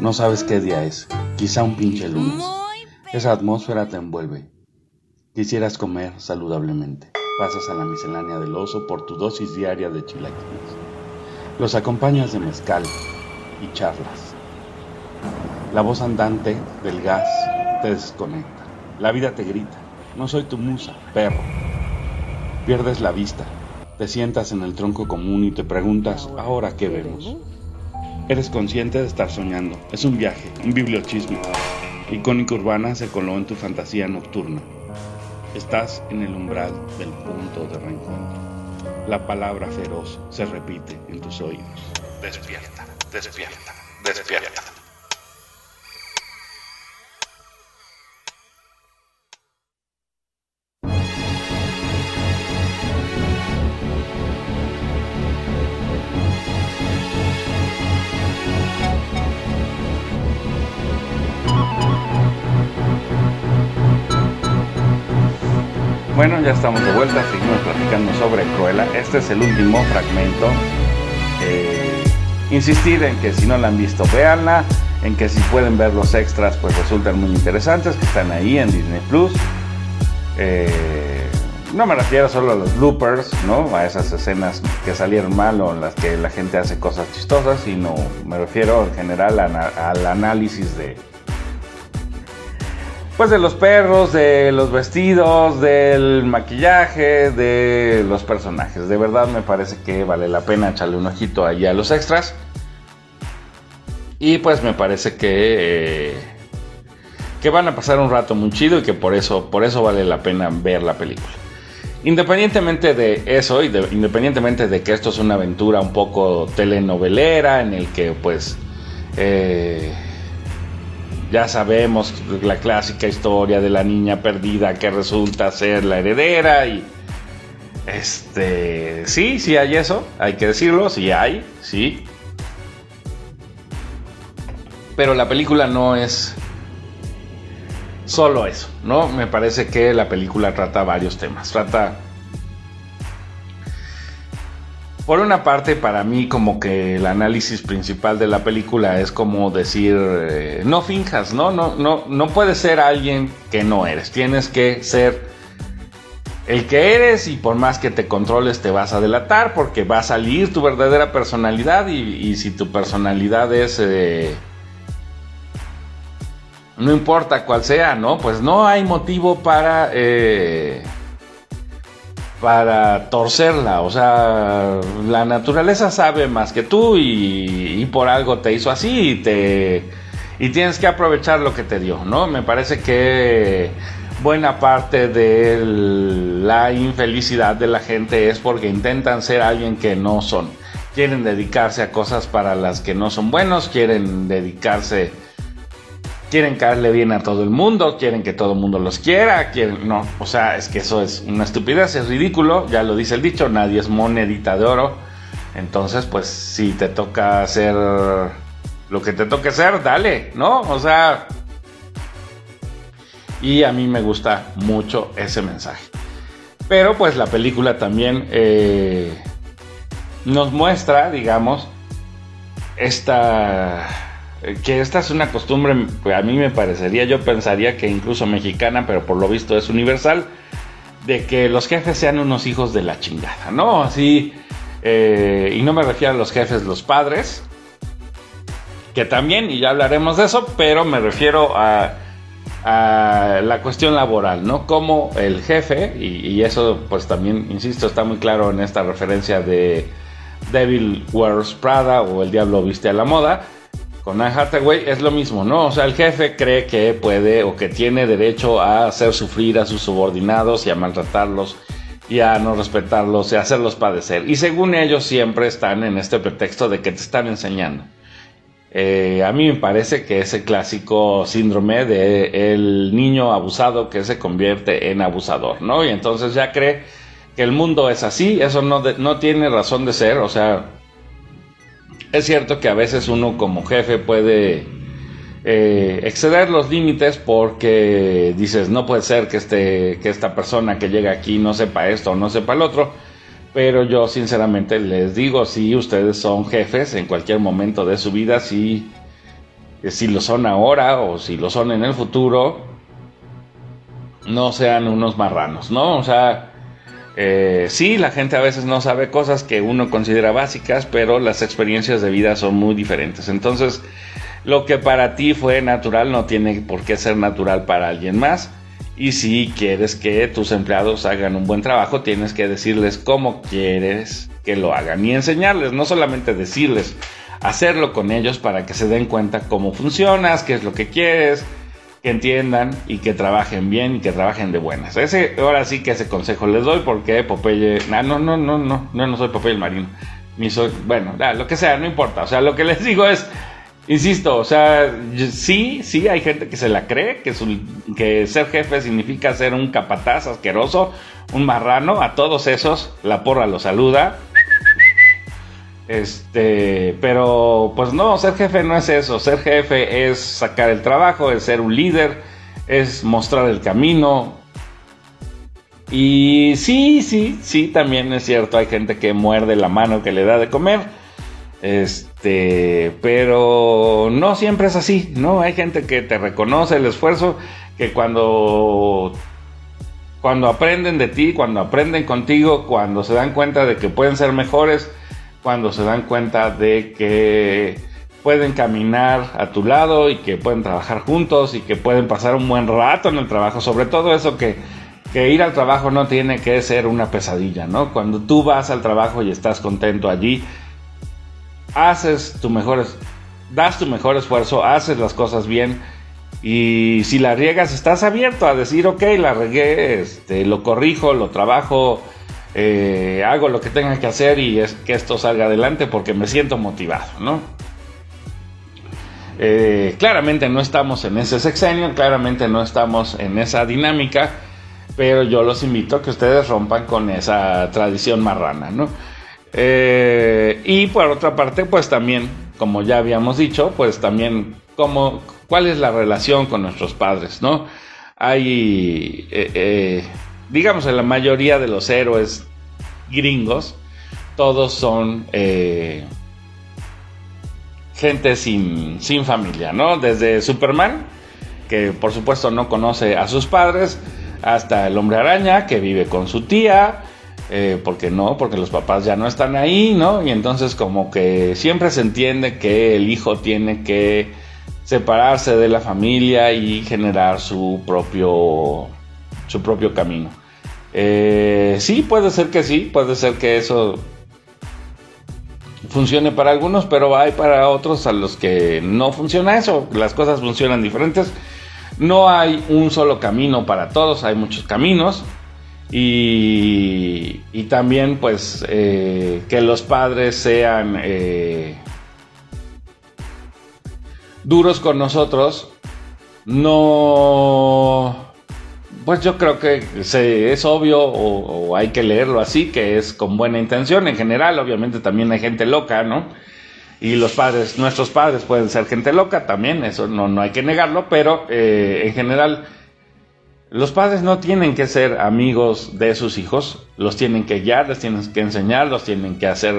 No sabes qué día es, quizá un pinche lunes. Esa atmósfera te envuelve. Quisieras comer saludablemente. Pasas a la miscelánea del oso por tu dosis diaria de chilaquiles. Los acompañas de mezcal y charlas. La voz andante del gas te desconecta. La vida te grita. No soy tu musa, perro. Pierdes la vista. Te sientas en el tronco común y te preguntas, ¿ahora qué vemos? Eres consciente de estar soñando. Es un viaje, un bibliochismo. Icónica urbana se coló en tu fantasía nocturna. Estás en el umbral del punto de reencuentro. La palabra feroz se repite en tus oídos. Despierta, despierta, despierta. Bueno, ya estamos de vuelta, seguimos platicando sobre Cruella. Este es el último fragmento. Eh, insistir en que si no la han visto, véanla. En que si pueden ver los extras, pues resultan muy interesantes, que están ahí en Disney Plus. Eh, no me refiero solo a los bloopers, ¿no? A esas escenas que salieron mal o en las que la gente hace cosas chistosas, sino me refiero en general al análisis de, pues de los perros, de los vestidos, del maquillaje, de los personajes. De verdad me parece que vale la pena echarle un ojito allí a los extras. Y pues me parece que eh, que van a pasar un rato muy chido y que por eso por eso vale la pena ver la película. Independientemente de eso y de- independientemente de que esto es una aventura un poco telenovelera en el que pues eh, ya sabemos la clásica historia de la niña perdida que resulta ser la heredera y este sí, sí hay eso, hay que decirlo, sí hay, sí. Pero la película no es solo eso, ¿no? Me parece que la película trata varios temas. Trata por una parte, para mí como que el análisis principal de la película es como decir, eh, no finjas, ¿no? No, no, no puedes ser alguien que no eres. Tienes que ser el que eres y por más que te controles te vas a delatar porque va a salir tu verdadera personalidad y, si tu personalidad es... eh, no importa cuál sea, ¿no? Pues no hay motivo para... eh, para torcerla. O sea, la naturaleza sabe más que tú y, por algo te hizo así y te y tienes que aprovechar lo que te dio, ¿no? Me parece que buena parte de la infelicidad de la gente es porque intentan ser alguien que no son. Quieren dedicarse a cosas para las que no son buenos, quieren dedicarse quieren caerle bien a todo el mundo, quieren que todo el mundo los quiera, quieren, no, o sea, es que eso es una estupidez, es ridículo, ya lo dice el dicho, nadie es monedita de oro, entonces pues si te toca hacer lo que te toque hacer, dale, ¿no? O sea, y a mí me gusta mucho ese mensaje. Pero pues la película también eh, nos muestra, digamos, esta que esta es una costumbre, pues, a mí me parecería, yo pensaría que incluso mexicana, pero por lo visto es universal, de que los jefes sean unos hijos de la chingada, ¿no? Así, eh, y no me refiero a los jefes, los padres, que también, y ya hablaremos de eso, pero me refiero a, la cuestión laboral, ¿no? Como el jefe, y, y eso pues también, insisto, está muy claro en esta referencia de Devil Wears Prada o El Diablo Viste a la Moda, con Anne Hathaway es lo mismo, ¿no? O sea, el jefe cree que puede o que tiene derecho a hacer sufrir a sus subordinados y a maltratarlos y a no respetarlos y a hacerlos padecer. Y según ellos siempre están en este pretexto de que te están enseñando. Eh, a mí me parece que ese clásico síndrome de el niño abusado que se convierte en abusador, ¿no? Y entonces ya cree que el mundo es así, eso no, no tiene razón de ser, o sea, es cierto que a veces uno como jefe puede eh, exceder los límites porque dices, no puede ser que, este, que esta persona que llega aquí no sepa esto o no sepa el otro, Pero yo sinceramente les digo, si ustedes son jefes en cualquier momento de su vida, si, si lo son ahora o si lo son en el futuro, no sean unos marranos, ¿no? O sea, eh, sí, la gente a veces no sabe cosas que uno considera básicas, pero las experiencias de vida son muy diferentes. Entonces, lo que para ti fue natural no tiene por qué ser natural para alguien más. Y si quieres que tus empleados hagan un buen trabajo, tienes que decirles cómo quieres que lo hagan y enseñarles, no solamente decirles, hacerlo con ellos para que se den cuenta cómo funcionas, qué es lo que quieres, que entiendan y que trabajen bien y que trabajen de buenas. Ese, ahora sí que ese consejo les doy porque Popeye, no, no, no, no, no, no, no soy Popeye el marino, soy, bueno, lo que sea, no importa, o sea, lo que les digo es, Insisto, o sea, sí, sí, hay gente que se la cree, que, que ser jefe significa ser un capataz asqueroso, un marrano, a todos esos la porra los saluda. Este, pero pues no, ser jefe no es eso, ser jefe es sacar el trabajo, es ser un líder, es mostrar el camino. Y sí, sí, sí, también es cierto, hay gente que muerde la mano que le da de comer este, pero no siempre es así, ¿no? Hay gente que te reconoce el esfuerzo, que cuando cuando aprenden de ti, cuando aprenden contigo, cuando se dan cuenta de que pueden ser mejores, cuando se dan cuenta de que pueden caminar a tu lado y que pueden trabajar juntos y que pueden pasar un buen rato en el trabajo, sobre todo eso que, que ir al trabajo no tiene que ser una pesadilla, ¿no? Cuando tú vas al trabajo y estás contento allí, haces tu mejor, das tu mejor esfuerzo, haces las cosas bien y si la riegas estás abierto a decir, ok, la regué, este, lo corrijo, lo trabajo, eh, hago lo que tenga que hacer y es que esto salga adelante porque me siento motivado, ¿no? Eh, claramente no estamos en ese sexenio, claramente no estamos en esa dinámica, pero yo los invito a que ustedes rompan con esa tradición marrana, ¿no? Eh, y por otra parte, pues también, como ya habíamos dicho, pues también como, cuál es la relación con nuestros padres, ¿no? Hay, digamos, en la mayoría de los héroes gringos, todos son gente sin, sin familia, ¿no? Desde Superman, que por supuesto no conoce a sus padres, hasta el hombre araña, que vive con su tía, eh, porque no, porque los papás ya no están ahí, ¿no? Y entonces como que siempre se entiende que el hijo tiene que separarse de la familia y generar su propio, su propio camino. Eh, sí, puede ser que sí, puede ser que eso funcione para algunos, pero hay para otros a los que no funciona eso, las cosas funcionan diferentes. No hay un solo camino para todos, hay muchos caminos. Y, también pues eh, que los padres sean eh, duros con nosotros, no... Pues yo creo que es obvio o, hay que leerlo así, que es con buena intención. En general, obviamente también hay gente loca, ¿no? Y los padres, nuestros padres pueden ser gente loca también, eso no, no hay que negarlo, pero eh, en general los padres no tienen que ser amigos de sus hijos, los tienen que guiar, les tienen que enseñar, los tienen que hacer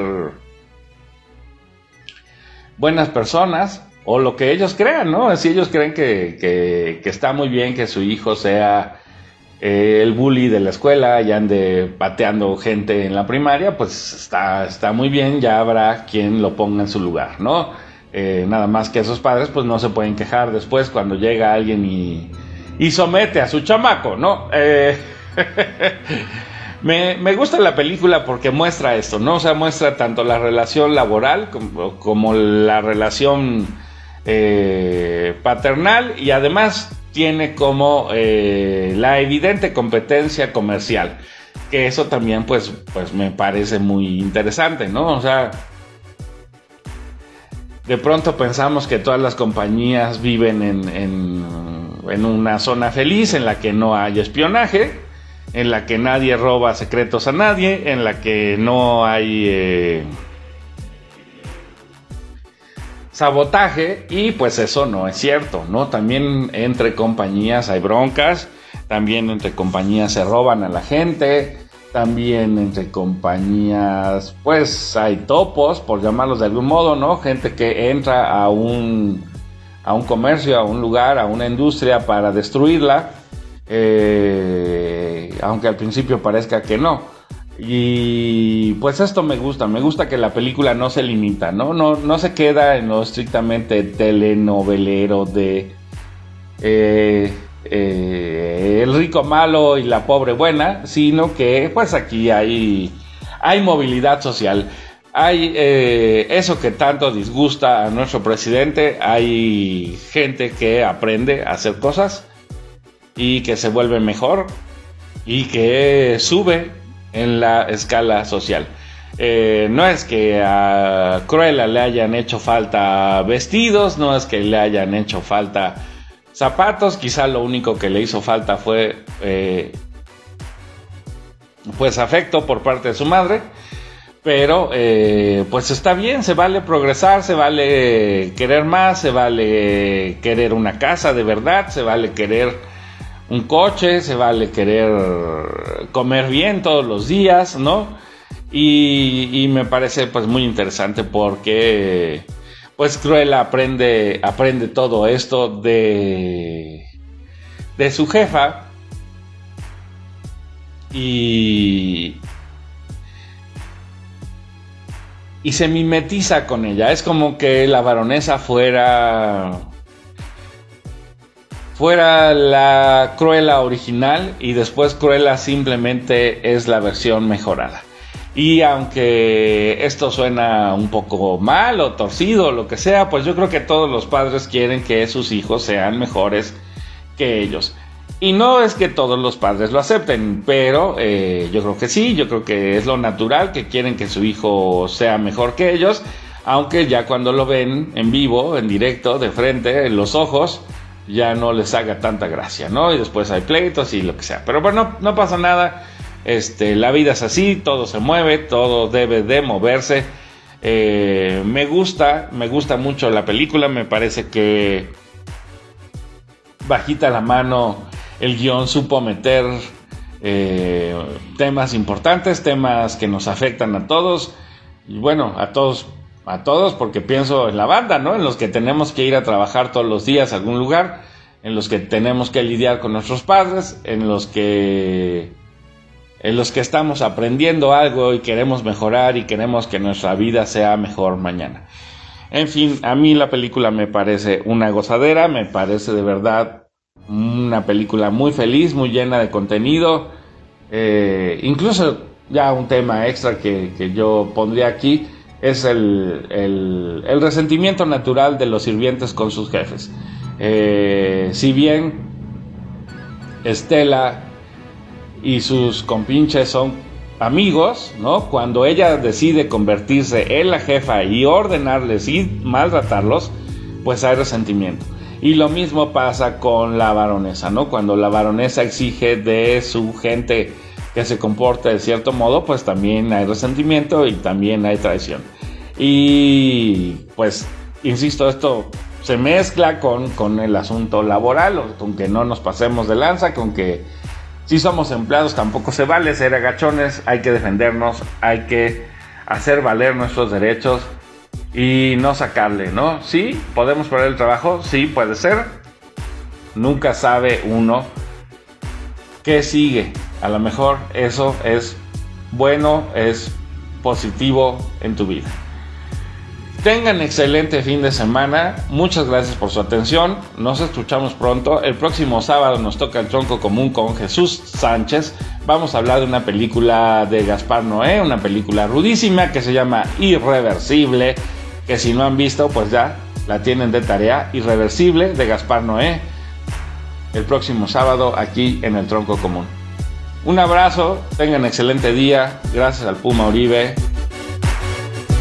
buenas personas o lo que ellos crean, ¿no? Si ellos creen que, está muy bien que su hijo sea eh, el bully de la escuela y ande pateando gente en la primaria, pues está, está muy bien, ya habrá quien lo ponga en su lugar, ¿no? Eh, nada más que esos padres pues no se pueden quejar después cuando llega alguien y y somete a su chamaco, ¿no? Eh, <laughs> me, gusta la película porque muestra esto, ¿no? O sea, muestra tanto la relación laboral como, la relación paternal y además tiene como eh, la evidente competencia comercial. Que eso también, pues, pues me parece muy interesante, ¿no? O sea, de pronto pensamos que todas las compañías viven en en una zona feliz en la que no hay espionaje, en la que nadie roba secretos a nadie, en la que no hay eh, sabotaje y pues eso no es cierto, ¿no? También entre compañías hay broncas, también entre compañías se roban a la gente, También entre compañías, pues hay topos, por llamarlos de algún modo, ¿no? Gente que entra a un, a un comercio, a un lugar, a una industria para destruirla, eh, aunque al principio parezca que no. Y pues esto me gusta, me gusta que la película no se limita, ¿no? No, no se queda en lo estrictamente telenovelero de eh, eh, el rico malo y la pobre buena, sino que pues aquí hay, hay movilidad social. Hay eh, eso que tanto disgusta a nuestro presidente, hay gente que aprende a hacer cosas y que se vuelve mejor y que sube en la escala social. Eh, no es que a Cruella le hayan hecho falta vestidos, no es que le hayan hecho falta zapatos, quizá lo único que le hizo falta fue eh, pues afecto por parte de su madre, pero eh, pues está bien, se vale progresar, se vale querer más, se vale querer una casa de verdad, se vale querer un coche, se vale querer comer bien todos los días, ¿no? Y, me parece pues muy interesante porque pues Cruella aprende, aprende todo esto de, de su jefa y, y se mimetiza con ella. Es como que la baronesa fuera fuera la Cruella original y después Cruella simplemente es la versión mejorada. Y aunque esto suena un poco mal o torcido lo que sea, pues yo creo que todos los padres quieren que sus hijos sean mejores que ellos. Y no es que todos los padres lo acepten, pero eh, yo creo que sí, yo creo que es lo natural, que quieren que su hijo sea mejor que ellos, aunque ya cuando lo ven en vivo, en directo, de frente, en los ojos, ya no les haga tanta gracia, ¿no? Y después hay pleitos y lo que sea. Pero bueno, no pasa nada. Este, la vida es así, todo se mueve, todo debe de moverse. Eh, me gusta, me gusta mucho la película, me parece que bajita la mano el guion supo meter eh, temas importantes, temas que nos afectan a todos. Y bueno, a todos a todos porque pienso en la banda, ¿no? En los que tenemos que ir a trabajar todos los días a algún lugar, en los que tenemos que lidiar con nuestros padres, en los que en los que estamos aprendiendo algo y queremos mejorar y queremos que nuestra vida sea mejor mañana. En fin, a mí la película me parece una gozadera, me parece de verdad una película muy feliz, muy llena de contenido, eh, incluso ya un tema extra que, que yo pondría aquí, es el, resentimiento natural de los sirvientes con sus jefes. Eh, si bien Estela y sus compinches son amigos, ¿no? Cuando ella decide convertirse en la jefa y ordenarles y maltratarlos, pues hay resentimiento. Y lo mismo pasa con la baronesa, ¿no? Cuando la baronesa exige de su gente que se comporte de cierto modo, pues también hay resentimiento y también hay traición. Y pues, insisto, esto se mezcla con, con el asunto laboral, con que no nos pasemos de lanza, con que si somos empleados tampoco se vale ser agachones, hay que defendernos, hay que hacer valer nuestros derechos y no sacarle, ¿no? Sí, podemos perder el trabajo, sí, puede ser. Nunca sabe uno qué sigue. A lo mejor eso es bueno, es positivo en tu vida. Tengan excelente fin de semana. Muchas gracias por su atención. Nos escuchamos pronto. El próximo sábado nos toca el tronco común con Jesús Sánchez. Vamos a hablar de una película de Gaspar Noé, una película rudísima que se llama Irreversible. Que si no han visto, pues ya la tienen de tarea. Irreversible de Gaspar Noé. El próximo sábado aquí en el tronco común. Un abrazo, tengan excelente día. Gracias al Puma Uribe.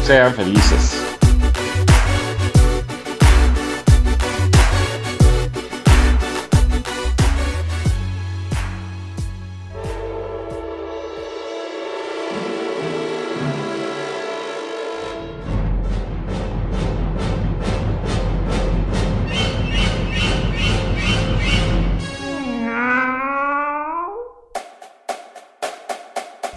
Sean felices.